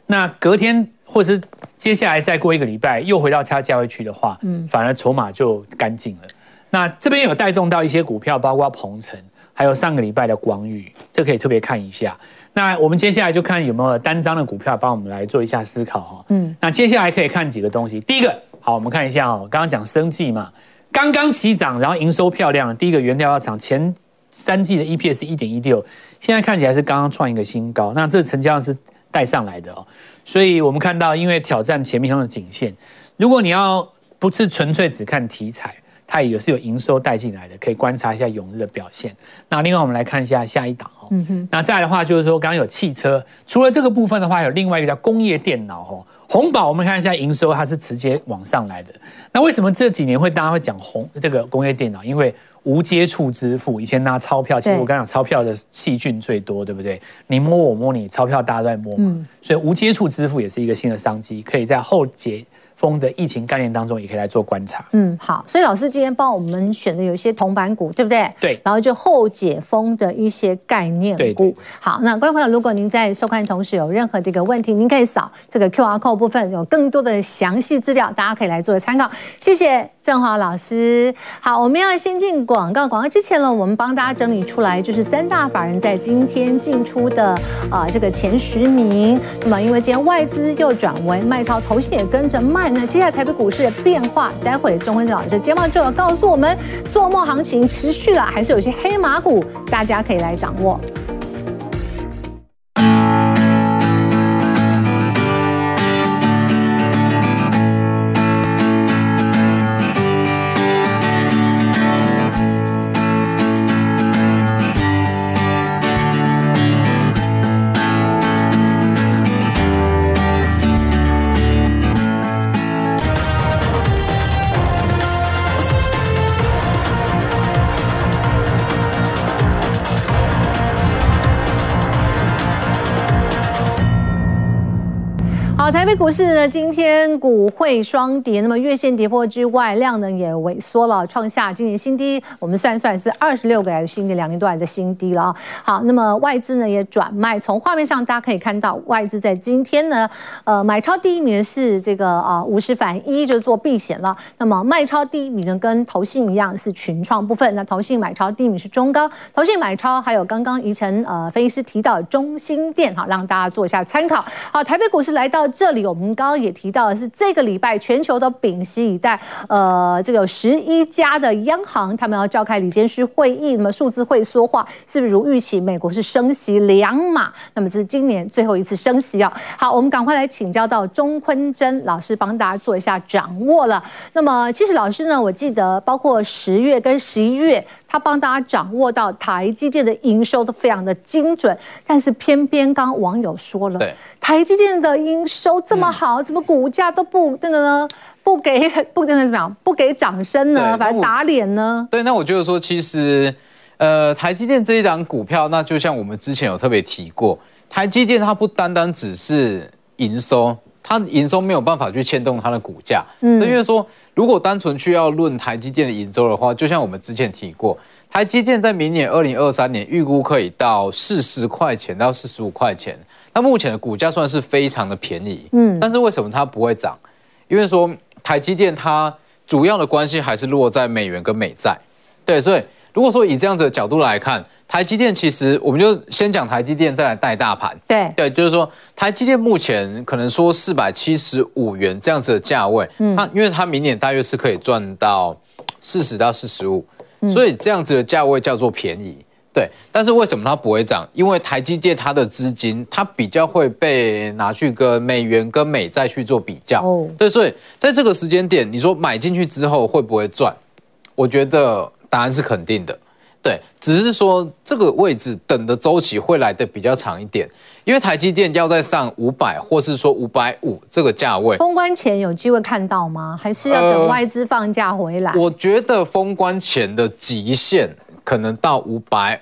那隔天或者是接下来再过一个礼拜，又回到它价位区的话，嗯，反而筹码就干净了。那这边有带动到一些股票，包括鹏程。还有上个礼拜的广宇，这可以特别看一下。那我们接下来就看有没有单张的股票帮我们来做一下思考哈。嗯，那接下来可以看几个东西。第一个，好，我们看一下哦，刚刚讲生技嘛，刚刚起涨，然后营收漂亮。第一个原料药厂前三季的 EPS 一点一六，现在看起来是刚刚创一个新高。那这成交量是带上来的哦，所以我们看到因为挑战前面上的颈线，如果你要不是纯粹只看题材。它也是有营收带进来的，可以观察一下永日的表现。那另外我们来看一下下一档哦。嗯哼。那再来的话就是说，刚刚有汽车，除了这个部分的话，有另外一个叫工业电脑哦。红宝，我们看一下营收，它是直接往上来的。那为什么这几年会大家会讲红这个工业电脑？因为无接触支付，以前拿钞票，其实我刚刚讲钞票的细菌最多，对不对？你摸我摸你，钞票大家都在摸嘛。所以无接触支付也是一个新的商机，可以在后节。风的疫情概念当中，也可以来做观察。嗯，好，所以老师今天帮我们选的有一些铜板股，对不对？对。然后就后解封的一些概念股。对。好，那观众朋友，如果您在收看同时有任何的一个问题，您可以扫这个 QR code 部分，有更多的详细资料，大家可以来做参考。谢谢郑华老师。好，我们要先进广告，广告之前呢，我们帮大家整理出来，就是三大法人在今天进出的啊、呃、这个前十名。那么因为今天外资又转为卖超，投信也跟着卖。那接下来台北股市的变化，待会钟文正老师节目就要告诉我们，做梦行情持续了，还是有些黑马股，大家可以来掌握。股市呢，今天股汇双跌，那么月线跌破之外，量呢也萎缩了，创下今年新低。我们算一算是二十六个来的新低，两年多来的新低了啊。好，那么外资呢也转卖，从画面上大家可以看到，外资在今天呢，呃，买超第一名是这个啊五十反一，就做避险了。那么卖超第一名呢，跟投信一样是群创部分。那投信买超第一名是中钢，投信买超还有刚刚宜晨呃分析师提到中心店，好，让大家做一下参考。好，台北股市来到。这里我们刚刚也提到的是，这个礼拜全球都屏息以待，呃，这个有十一家的央行他们要召开理监事会议，那么数字会说话，是不是如预期？美国是升息两码，那么这是今年最后一次升息啊。好，我们赶快来请教到钟坤真老师，帮大家做一下掌握了。那么其实老师呢，我记得包括十月跟十一月，他帮大家掌握到台积电的营收都非常的精准，但是偏偏刚刚网友说了，台积电的营收。都这么好，怎么股价都不那个呢？不给 不那个怎么样？不给掌声呢？反正打脸呢？对，那我觉得说，其实呃，台积电这一档股票，那就像我们之前有特别提过，台积电它不单单只是营收，它营收没有办法去牵动它的股价。嗯，因为说如果单纯去要论台积电的营收的话，就像我们之前提过，台积电在明年二零二三年预估可以到四十块钱到四十五块钱。它目前的股价算是非常的便宜，嗯，但是为什么它不会涨？因为说台积电它主要的关系还是落在美元跟美债，对，所以如果说以这样子的角度来看，台积电其实我们就先讲台积电，再来带大盘，对，对，就是说台积电目前可能说四百七十五元这样子的价位，嗯，它因为它明年大约是可以赚到四十到四十五，所以这样子的价位叫做便宜。对，但是为什么它不会涨？因为台积电它的资金，它比较会被拿去跟美元跟美债去做比较。哦，对，所以在这个时间点，你说买进去之后会不会赚？我觉得答案是肯定的。对，只是说这个位置等的周期会来的比较长一点，因为台积电要再上五百，或是说五百五这个价位，封关前有机会看到吗？还是要等外资放假回来？呃，我觉得封关前的极限可能到五百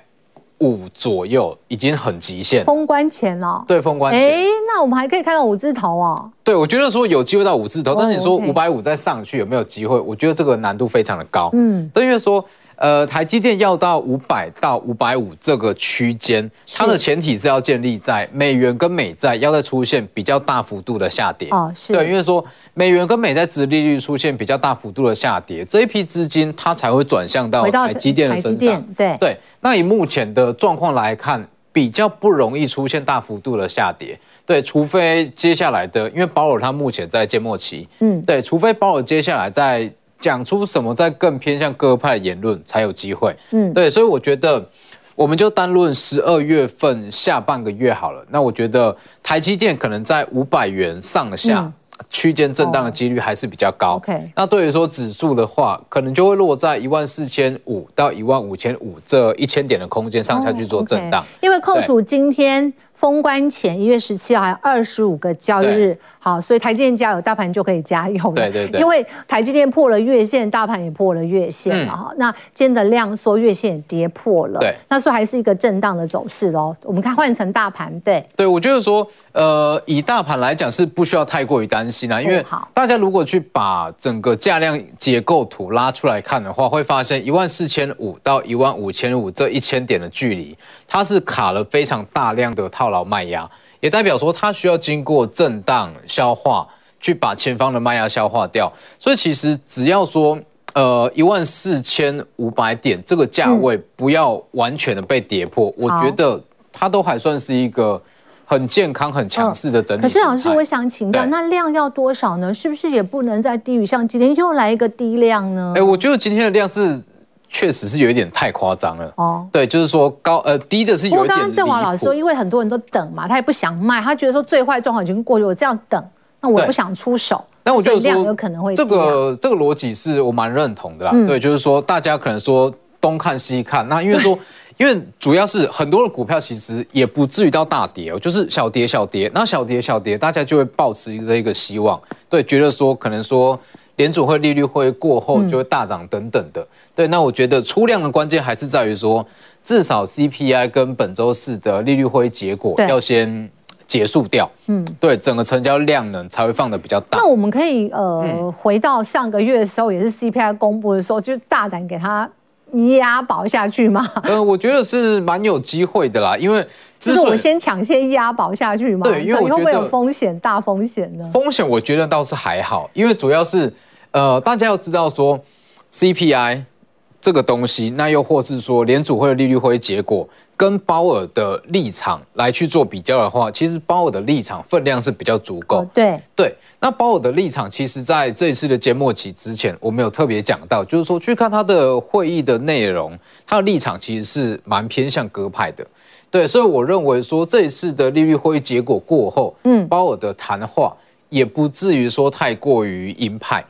五左右，已经很极限。封关前哦，对，封关前。哎，那我们还可以看到五字头哦。对，我觉得说有机会到五字头，但是你说五百五再上去有没有机会？我觉得这个难度非常的高。嗯，但，因为说。呃，台积电要到五百到五百五这个区间，它的前提是要建立在美元跟美债要再出现比较大幅度的下跌。哦，是。对，因为说美元跟美债殖利率出现比较大幅度的下跌，这一批资金它才会转向到台积电的身上。对对。那以目前的状况来看，比较不容易出现大幅度的下跌。对，除非接下来的，因为保尔他目前在建末期。嗯。对，除非保尔接下来在。讲出什么在更偏向各派的言论才有机会，嗯，对，所以我觉得我们就单论十二月份下半个月好了。那我觉得台积电可能在五百元上下。嗯区间震荡的几率还是比较高。OK，那对于说指数的话，可能就会落在一万四千五到一万五千五这一千点的空间上下去做震荡。因为扣除今天封关前一月十七号还有二十五个交易日，好，所以台积电加油，大盘就可以加油了。对对对。因为台积电破了月线，大盘也破了月线了哈。那今天的量缩，月线也跌破了。对。那所以还是一个震荡的走势喽。我们看换成大盘，对。对，我觉得说，呃，以大盘来讲是不需要太过于担心。因为大家如果去把整个价量结构图拉出来看的话，会发现一万四千五到一万五千五这一千点的距离，它是卡了非常大量的套牢卖压，也代表说它需要经过震荡消化，去把前方的卖压消化掉。所以其实只要说，呃，一万四千五百点这个价位不要完全的被跌破，我觉得它都还算是一个。很健康、很强势的整体、嗯。可是老师，我想请教，那量要多少呢？是不是也不能再低于像今天又来一个低量呢？哎、欸，我觉得今天的量是确实是有一点太夸张了。哦，对，就是说高呃低的是有一点。不过刚刚郑华老师说，因为很多人都等嘛，他也不想卖，他觉得说最坏状况已经过去，我这样等，那我也不想出手。但我觉得量有可能会这个这个逻辑是我蛮认同的啦。嗯、对，就是说大家可能说东看西看，那因为说。因为主要是很多的股票其实也不至于到大跌哦，就是小跌小跌，那小跌小跌，大家就会抱持一个一个希望，对，觉得说可能说联储会利率会过后就会大涨等等的，对，那我觉得出量的关键还是在于说，至少 CPI 跟本周四的利率会议结果要先结束掉，嗯，对，整个成交量呢才会放的比较大。那我们可以呃回到上个月的时候，也是 CPI 公布的时候，就是大胆给它。押宝下去吗？呃，我觉得是蛮有机会的啦，因为就是我先抢先押宝下去嘛。对，因为会不会有风险？大风险呢？风险我觉得倒是还好，因为主要是呃，大家要知道说 CPI 这个东西，那又或是说联储会的利率会议结果。跟鲍尔的立场来去做比较的话，其实鲍尔的立场分量是比较足够。对对，那鲍尔的立场，其实在这一次的缄默期之前，我们有特别讲到，就是说去看他的会议的内容，他的立场其实是蛮偏向鸽派的。对，所以我认为说这一次的利率会议结果过后，嗯，鲍尔的谈话也不至于说太过于鹰派。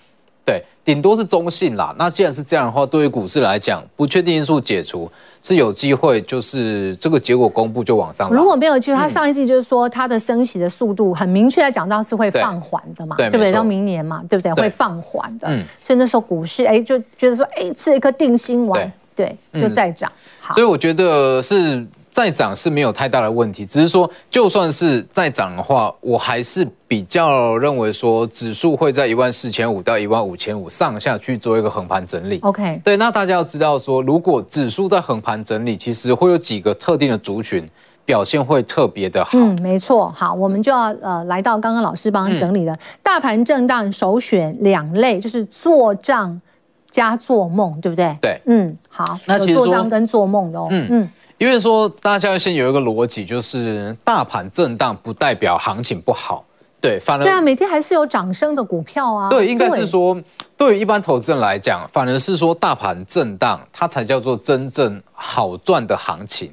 对，顶多是中性啦。那既然是这样的话，对于股市来讲，不确定因素解除是有机会，就是这个结果公布就往上。如果没有机会，他上一季就是说它的升息的速度很明确的讲到是会放缓的嘛，对，对不对？到明年嘛，对不对？对会放缓的。嗯。所以那时候股市哎就觉得说哎吃了一颗定心丸，对，对，就再涨。好。所以我觉得是。再涨是没有太大的问题，只是说就算是再涨的话，我还是比较认为说指数会在一万四千五到一万五千五上下去做一个横盘整理。OK，对，那大家要知道说，如果指数在横盘整理，其实会有几个特定的族群表现会特别的好。嗯，没错。好，我们就要呃来到刚刚老师帮整理的、嗯、大盘震荡首选两类，就是做账加做梦，对不对？对，嗯，好，那有做账跟做梦的哦，嗯。嗯因为说大家要先有一个逻辑，就是大盘震荡不代表行情不好，对，反而对啊，每天还是有涨升的股票啊。对，应该是说，对于一般投资人来讲，反而是说大盘震荡，它才叫做真正好赚的行情。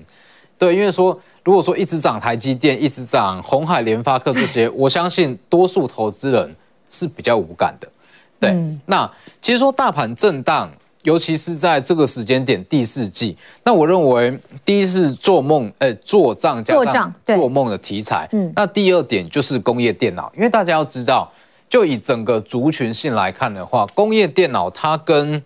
对，因为说如果说一直涨台积电，一直涨红海、联发科这些，我相信多数投资人是比较无感的。对，嗯、那其实说大盘震荡。尤其是在这个时间点第四季，那我认为第一是做梦，哎，做账加上做梦的题材，嗯，那第二点就是工业电脑，因为大家要知道，就以整个族群性来看的话，工业电脑它跟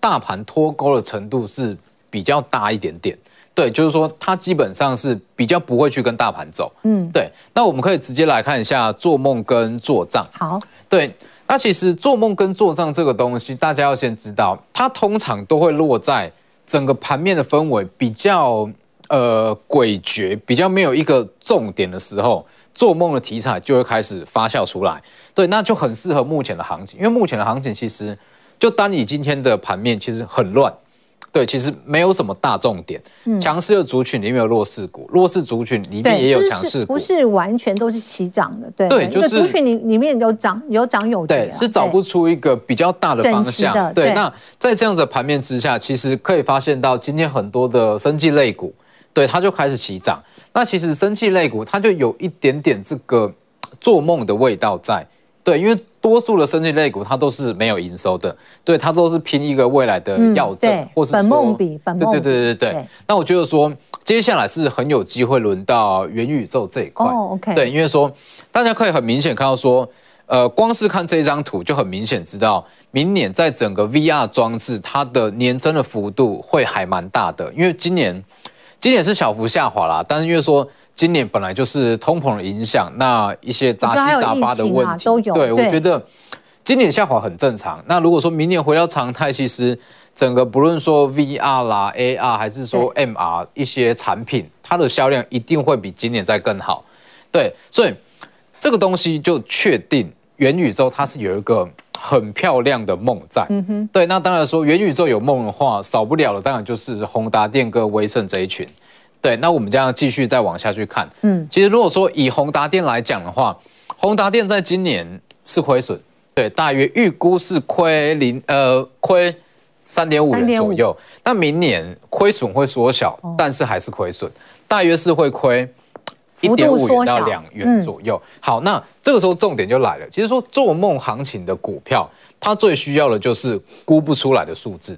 大盘脱钩的程度是比较大一点点。对，就是说它基本上是比较不会去跟大盘走。嗯，对。那我们可以直接来看一下做梦跟做账。好，对。那其实做梦跟做账这个东西，大家要先知道，它通常都会落在整个盘面的氛围比较呃诡谲、比较没有一个重点的时候，做梦的题材就会开始发酵出来。对，那就很适合目前的行情，因为目前的行情其实就单以今天的盘面，其实很乱。对，其实没有什么大重点。强势的族群里面有弱势股，弱势族群里面也有强势股，不是完全都是齐涨的。对，对，就是族群里里面有涨有涨有跌，是找不出一个比较大的方向。对，那在这样子的盘面之下，其实可以发现到今天很多的生技类股，对，它就开始起涨。那其实生技类股它就有一点点这个做梦的味道在。对，因为多数的生技类股它都是没有营收的，对，它都是拼一个未来的药证，嗯、或是说本梦比本梦比，对对对对对。对那我觉得说接下来是很有机会轮到元宇宙这一块。哦，OK。对，因为说大家可以很明显看到说，呃，光是看这张图就很明显知道，明年在整个 VR 装置它的年增的幅度会还蛮大的，因为今年今年是小幅下滑啦，但是因为说。今年本来就是通膨的影响，那一些杂七杂八的问题，啊、都有。对，对我觉得今年下滑很正常。那如果说明年回到常态，其实整个不论说 VR 啦、AR 还是说 MR 一些产品，它的销量一定会比今年再更好。对，所以这个东西就确定元宇宙它是有一个很漂亮的梦在。嗯哼。对，那当然说元宇宙有梦的话，少不了的当然就是宏达电跟威盛这一群。对，那我们这样继续再往下去看。嗯，其实如果说以宏达电来讲的话，宏达电在今年是亏损，对，大约预估是亏零呃亏三点五元左右。那明年亏损会缩小，但是还是亏损，大约是会亏一点五元到两元左右。好，那这个时候重点就来了，其实说做梦行情的股票，它最需要的就是估不出来的数字。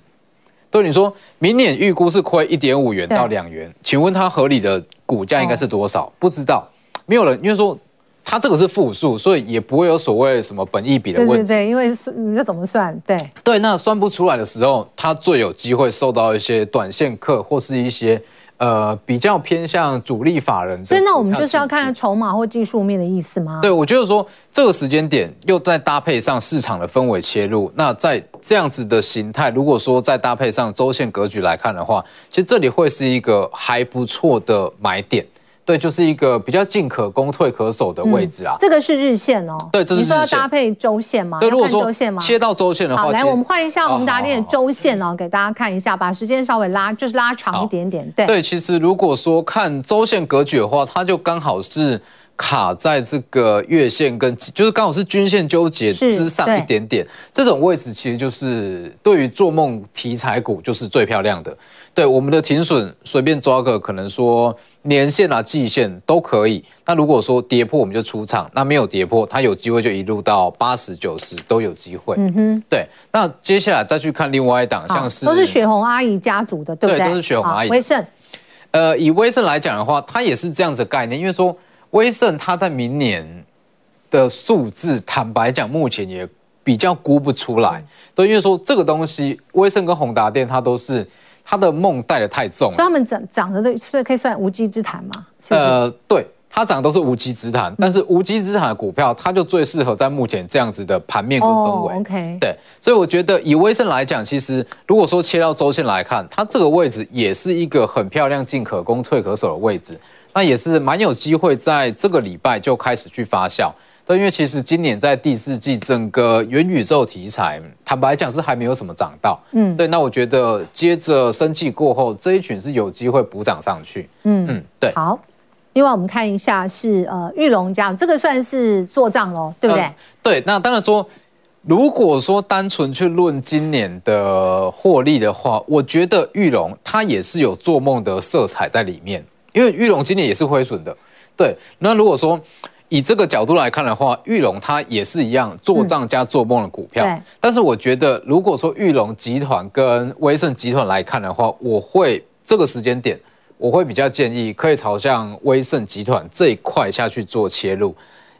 对你说，明年预估是亏一点五元到两元，请问它合理的股价应该是多少？不知道，没有人，因为说它这个是负数，所以也不会有所谓什么本益比的问题。对对对，因为你这怎么算？对对，那算不出来的时候，它最有机会受到一些短线客或是一些。呃，比较偏向主力法人，所以那我们就是要看筹码或技术面的意思吗？对，我觉得说这个时间点又再搭配上市场的氛围切入，那在这样子的形态，如果说再搭配上周线格局来看的话，其实这里会是一个还不错的买点。对，就是一个比较进可攻、退可守的位置啊。这个是日线哦。对，这是日线。你说要搭配周线吗？对，如果说切到周线的话，好，来，我们换一下宏达电的周线哦，给大家看一下，把时间稍微拉，就是拉长一点点。对，对，其实如果说看周线格局的话，它就刚好是卡在这个月线跟，就是刚好是均线纠结之上一点点。这种位置其实就是对于做梦题材股就是最漂亮的。对，我们的停损随便抓个，可能说。年线啊、季线都可以。那如果说跌破，我们就出场；那没有跌破，它有机会就一路到八十九十都有机会。嗯哼，对。那接下来再去看另外一档，像是都是雪红阿姨家族的，对不对？对，都是雪红阿姨。威盛，呃，以威盛来讲的话，它也是这样子的概念，因为说威盛它在明年的数字，坦白讲，目前也比较估不出来。对，因为说这个东西，威盛跟宏达电它都是。它的梦带的太重了，所以他们涨涨的都所以可以算无稽之谈嘛？是是呃，对，它涨都是无稽之谈，嗯、但是无稽之谈的股票，它就最适合在目前这样子的盘面跟氛围。Oh, OK，对，所以我觉得以威盛来讲，其实如果说切到周线来看，它这个位置也是一个很漂亮进可攻退可守的位置，那也是蛮有机会在这个礼拜就开始去发酵。对，因为其实今年在第四季，整个元宇宙题材，坦白讲是还没有什么涨到。嗯，对。那我觉得接着生气过后，这一群是有机会补涨上去。嗯嗯，对。好，另外我们看一下是呃玉龙家，这个算是做账喽，对不对？呃、对。那当然说，如果说单纯去论今年的获利的话，我觉得玉龙它也是有做梦的色彩在里面，因为玉龙今年也是亏损的。对。那如果说以这个角度来看的话，玉龙它也是一样做账加做梦的股票。嗯、但是我觉得，如果说玉龙集团跟威盛集团来看的话，我会这个时间点，我会比较建议可以朝向威盛集团这一块下去做切入，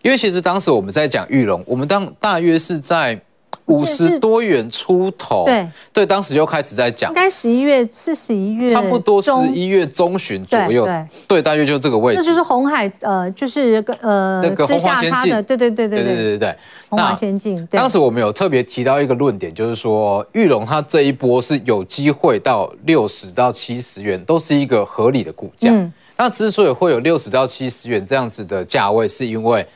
因为其实当时我们在讲玉龙，我们当大约是在。五十多元出头，对。对，当时就开始在讲，应该十一月是十一月，差不多十一月中旬左右，对对，大约就这个位置。这就是红海，呃，就是呃，这个红华先进，对对对对对。对对对，红华先进。当时我们有特别提到一个论点，就是说玉龙它这一波是有机会到六十到七十元，都是一个合理的股价。嗯，那之所以会有六十到七十元这样子的价位，是因为。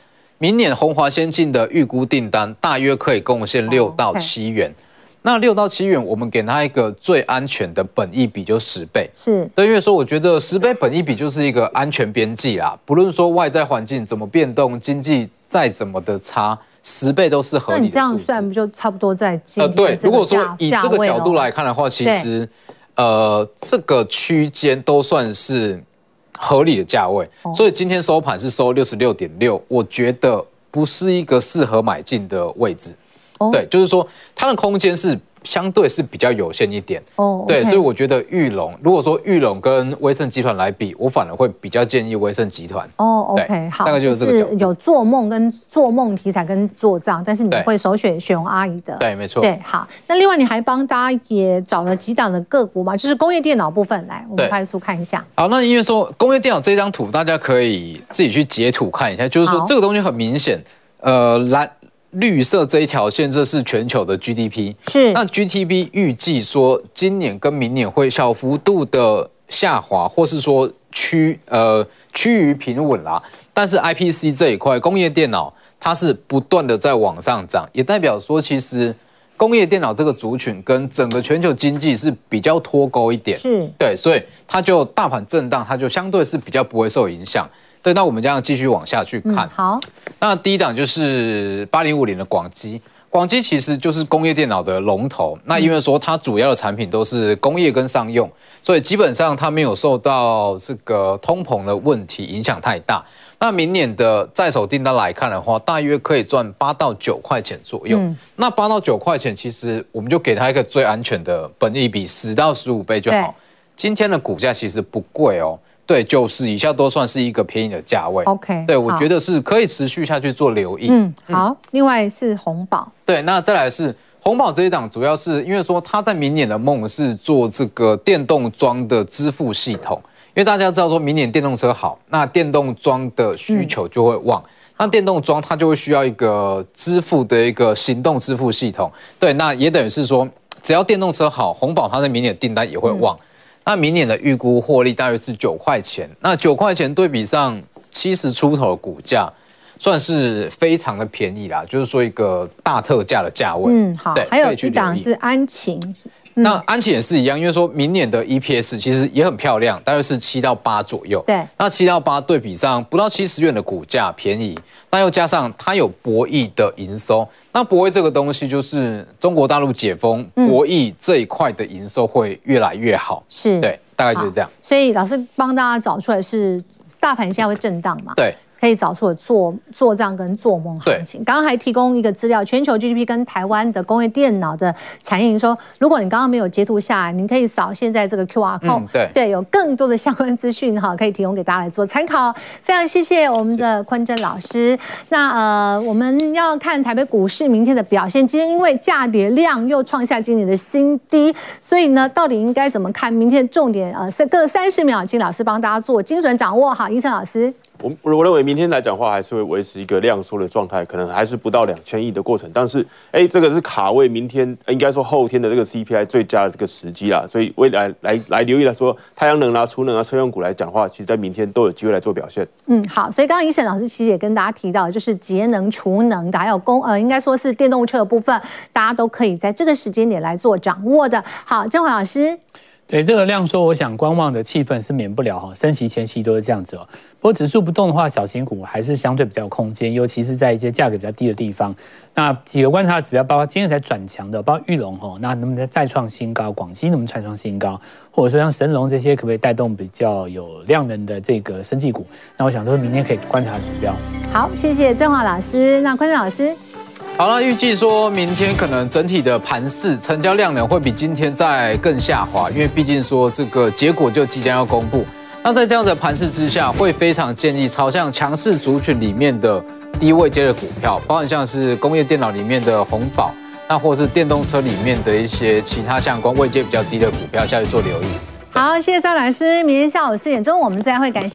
明年鸿华先进的预估订单大约可以贡献六到七元，oh, okay. 那六到七元，我们给它一个最安全的本益比就十倍，是对，因为说我觉得十倍本益比就是一个安全边际啦，不论说外在环境怎么变动，经济再怎么的差，十倍都是合理的。那你这样算不就差不多在呃对，如果说以这个角度来看的话，其实呃这个区间都算是。合理的价位，所以今天收盘是收六十六点六，我觉得不是一个适合买进的位置。对，就是说它的空间是。相对是比较有限一点哦，对，所以我觉得玉龙，如果说玉龙跟威盛集团来比，我反而会比较建议威盛集团哦。OK，好，大概就是这个，是有做梦跟做梦题材跟做账，但是你会首选雪蓉阿姨的，对，没错，对，好。那另外你还帮大家也找了几档的个股嘛，就是工业电脑部分，来，我们快速看一下。好，那因为说工业电脑这张图，大家可以自己去截图看一下，就是说这个东西很明显，呃，蓝。绿色这一条线，这是全球的 GDP。是。那 GDP 预计说今年跟明年会小幅度的下滑，或是说趋呃趋于平稳啦。但是 IPC 这一块工业电脑，它是不断的在往上涨，也代表说其实工业电脑这个族群跟整个全球经济是比较脱钩一点。是。对，所以它就大盘震荡，它就相对是比较不会受影响。对，那我们这样继续往下去看。嗯、好，那第一档就是八零五零的广基，广基其实就是工业电脑的龙头。那因为说它主要的产品都是工业跟商用，所以基本上它没有受到这个通膨的问题影响太大。那明年的在手订单来看的话，大约可以赚八到九块钱左右。嗯、那八到九块钱，其实我们就给它一个最安全的本益比十到十五倍就好。今天的股价其实不贵哦。对，九十以下都算是一个便宜的价位。OK，对，我觉得是可以持续下去做留意。嗯，好。嗯、另外是红宝，对，那再来是红宝这一档，主要是因为说他在明年的梦是做这个电动装的支付系统，因为大家知道说明年电动车好，那电动装的需求就会旺，嗯、那电动装它就会需要一个支付的一个行动支付系统。对，那也等于是说，只要电动车好，红宝它在明年的订单也会旺。嗯那明年的预估获利大约是九块钱，那九块钱对比上七十出头的股价，算是非常的便宜啦，就是说一个大特价的价位。嗯，好，对还有一档是安勤。嗯、那安琪也是一样，因为说明年的 EPS 其实也很漂亮，大约是七到八左右。对，那七到八对比上不到七十元的股价便宜，那又加上它有博弈的营收，那博弈这个东西就是中国大陆解封，博弈这一块的营收会越来越好。是、嗯，对，大概就是这样。所以老师帮大家找出来是大盘现在会震荡嘛？对。可以找出了做做账跟做梦行情。刚刚还提供一个资料，全球 GDP 跟台湾的工业电脑的产业营收。如果你刚刚没有截图下来，您可以扫现在这个 QR code，嗯。对对，有更多的相关资讯哈，可以提供给大家来做参考。非常谢谢我们的坤真老师。那呃，我们要看台北股市明天的表现。今天因为价跌量又创下今年的新低，所以呢，到底应该怎么看明天重点？呃，各三十秒，请老师帮大家做精准掌握。好，医生老师。我我认为明天来讲话，还是会维持一个量缩的状态，可能还是不到两千亿的过程。但是，哎，这个是卡位明天，应该说后天的这个 CPI 最佳的这个时机啦。所以未来来来，留意来说，太阳能啊、储能啊、车用股来讲话，其实在明天都有机会来做表现。嗯，好。所以刚刚胤丞老师其实也跟大家提到，就是节能、储能的，还有公呃，应该说是电动车的部分，大家都可以在这个时间点来做掌握的。好，正华老师。对这个量说，我想观望的气氛是免不了哈，升息前期都是这样子哦。不过指数不动的话，小型股还是相对比较有空间，尤其是在一些价格比较低的地方。那几个观察指标，包括今天才转强的，包括玉龙哈，那能不能再创新高？广西能不能再创新高？或者说像神龙这些，可不可以带动比较有量能的这个生技股？那我想说明天可以观察指标。好，谢谢郑华老师。那昆老师。好了，预计说明天可能整体的盘势成交量呢会比今天再更下滑，因为毕竟说这个结果就即将要公布。那在这样的盘势之下，会非常建议朝向强势族群里面的低位阶的股票，包含像是工业电脑里面的红宝，那或是电动车里面的一些其他相关位阶比较低的股票下去做留意。好，谢谢张老师。明天下午四点钟我们再会，感谢。